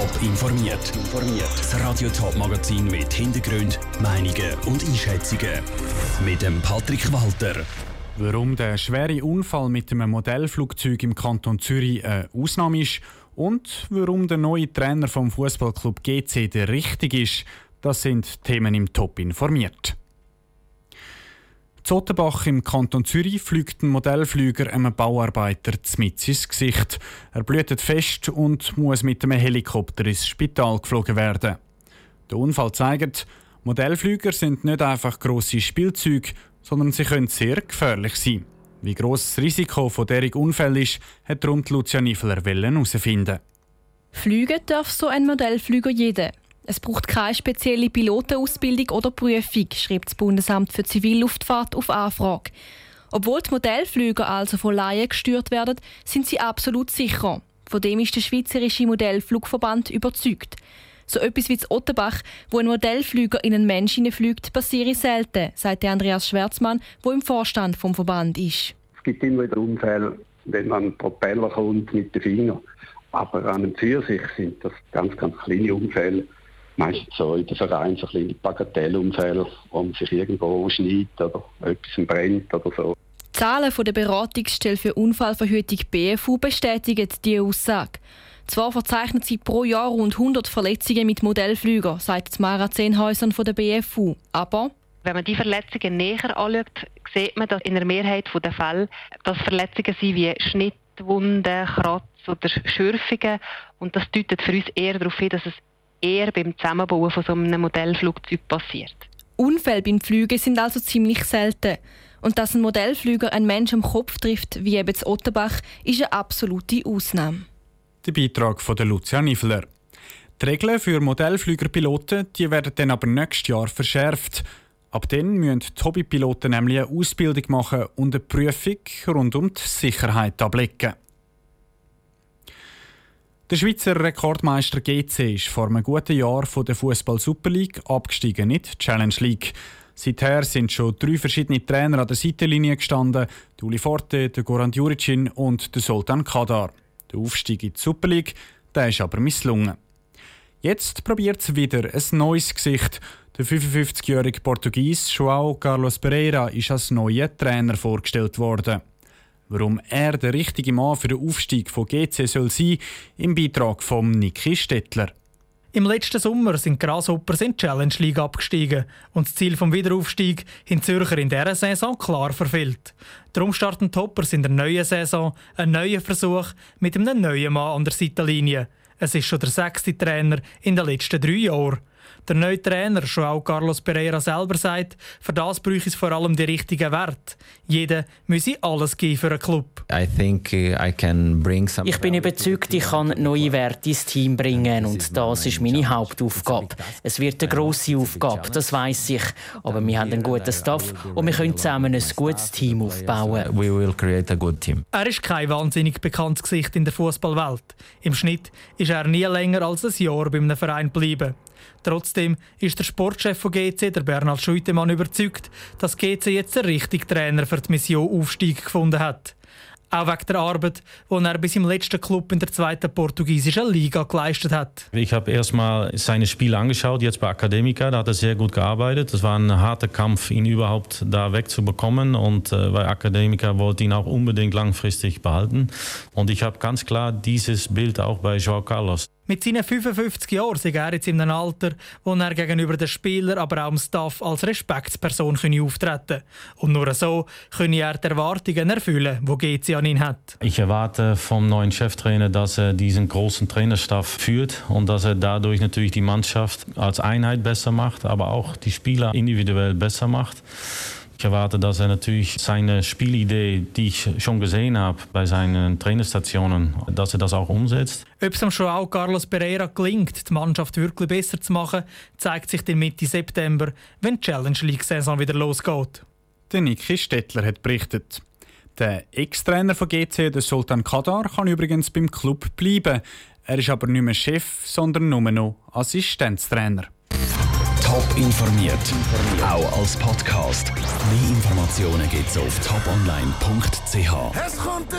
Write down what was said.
Top informiert. Das Radio Top Magazin mit Hintergrund, Meinungen und Einschätzungen mit dem Patrick Walter. Warum der schwere Unfall mit einem Modellflugzeug im Kanton Zürich eine Ausnahme ist und warum der neue Trainer vom Fußballclub GC der richtige ist, das sind Themen im Top informiert. Zottenbach im Kanton Zürich fliegt ein Modellflüger einem Bauarbeiter mit ins Gesicht. Er blutet fest und muss mit einem Helikopter ins Spital geflogen werden. Der Unfall zeigt, Modellflüger sind nicht einfach grosse Spielzeuge, sondern sie können sehr gefährlich sein. Wie gross das Risiko von derartigen Unfällen ist, hat darum Lucia Niffler herausfinden. Fliegen darf so ein Modellflüger jeder. Es braucht keine spezielle Pilotenausbildung oder Prüfung, schreibt das Bundesamt für Zivilluftfahrt auf Anfrage. Obwohl die Modellflüger also von Laien gesteuert werden, sind sie absolut sicher. Von dem ist der Schweizerische Modellflugverband überzeugt. So etwas wie das Ottenbach, wo ein Modellflüger in einen Menschen fliegt, passiert selten, sagt Andreas Schwärzmann, der im Vorstand vom Verband ist. Es gibt immer wieder Unfälle, wenn man einen Propeller kommt mit den Fingern. Aber an und für sich sind das ganz, ganz kleine Unfälle meistens so in den Vereinen so kleine Bagatellunfälle, wo man sich irgendwo schneidet oder etwas brennt oder so. Die Zahlen von der Beratungsstelle für Unfallverhütung BFU bestätigen diese Aussage. Zwar verzeichnet sie pro Jahr rund 100 Verletzungen mit Modellflügern, sagt Mara Zehnhäusern von der BFU. Aber wenn man die Verletzungen näher anschaut, sieht man, dass in der Mehrheit der Fälle das Verletzungen sind wie Schnittwunden, Kratz oder Schürfungen. Und das deutet für uns eher darauf hin, dass es eher beim Zusammenbauen von so einem Modellflugzeug passiert. Unfälle beim Fliegen sind also ziemlich selten. Und dass ein Modellflüger einen Menschen am Kopf trifft, wie eben das Otterbach, ist eine absolute Ausnahme. Der Beitrag von Lucia Niffler. Die Regeln für Modellflügerpiloten die werden dann aber nächstes Jahr verschärft. Ab dann müssen die Hobbypiloten nämlich eine Ausbildung machen und eine Prüfung rund um die Sicherheit ablegen. Der Schweizer Rekordmeister GC ist vor einem guten Jahr von der Fußball Super League abgestiegen, nicht Challenge League. Seither sind schon drei verschiedene Trainer an der Seitenlinie gestanden: der Forte, der Goran Juricin und der Sultan Kadar. Der Aufstieg in die Super League, der ist aber misslungen. Jetzt probiert es wieder ein neues Gesicht. Der 55-jährige Portugies João Carlos Pereira ist als neuer Trainer vorgestellt worden. Warum er der richtige Mann für den Aufstieg von GC soll sein, im Beitrag von Niki Stettler. Im letzten Sommer sind Grasshoppers in die Challenge League abgestiegen und das Ziel vom Wiederaufstieg in Zürcher in dieser Saison klar verfehlt. Darum starten die Hoppers in der neuen Saison einen neuen Versuch mit einem neuen Mann an der Seitenlinie. Es ist schon der sechste Trainer in den letzten drei Jahren. Der neue Trainer, schon auch Carlos Pereira selber sagt, für das bräuchte es vor allem die richtigen Werte. Jeder müsse alles geben für einen Club. Uh, ich bin überzeugt, ich kann neue Werte ins Team bringen und das ist meine Hauptaufgabe. Es wird eine grosse Aufgabe, das weiß ich. Aber wir haben einen guten Staff und wir können zusammen ein gutes Team aufbauen. Er ist kein wahnsinnig bekanntes Gesicht in der Fußballwelt. Im Schnitt ist er nie länger als ein Jahr bei einem Verein geblieben. Trotzdem ist der Sportchef von GC, der Bernhard Schuitemann, überzeugt, dass GC jetzt der richtige Trainer für die Mission Aufstieg gefunden hat. Auch wegen der Arbeit, die er bis im letzten Club in der zweiten portugiesischen Liga geleistet hat. Ich habe erstmal seine Spiele angeschaut, jetzt bei Academica. Da hat er sehr gut gearbeitet. Das war ein harter Kampf, ihn überhaupt da wegzubekommen. Und äh, weil Academica wollte ihn auch unbedingt langfristig behalten. Und ich habe ganz klar dieses Bild auch bei João Carlos. Mit seinen 55 Jahren ist er jetzt in einem Alter, wo er gegenüber den Spielern, aber auch dem Staff als Respektsperson auftreten. Und nur so könne er die Erwartungen erfüllen, die GC an ihn hat. Ich erwarte vom neuen Cheftrainer, dass er diesen großen Trainerstaff führt und dass er dadurch natürlich die Mannschaft als Einheit besser macht, aber auch die Spieler individuell besser macht. Ich erwarte, dass er natürlich seine Spielidee, die ich schon gesehen habe bei seinen Trainerstationen, dass er das auch umsetzt. Ob es schon auch Carlos Pereira gelingt, die Mannschaft wirklich besser zu machen, zeigt sich dann Mitte September, wenn die Challenge League-Saison wieder losgeht. Der Niki Stettler hat berichtet. Der Ex-Trainer von GC, der Sultan Kadar, kann übrigens beim Club bleiben. Er ist aber nicht mehr Chef, sondern nur noch Assistenztrainer. Top informiert, auch als Podcast. Mehr Informationen gibt's auf toponline.ch. Es kommt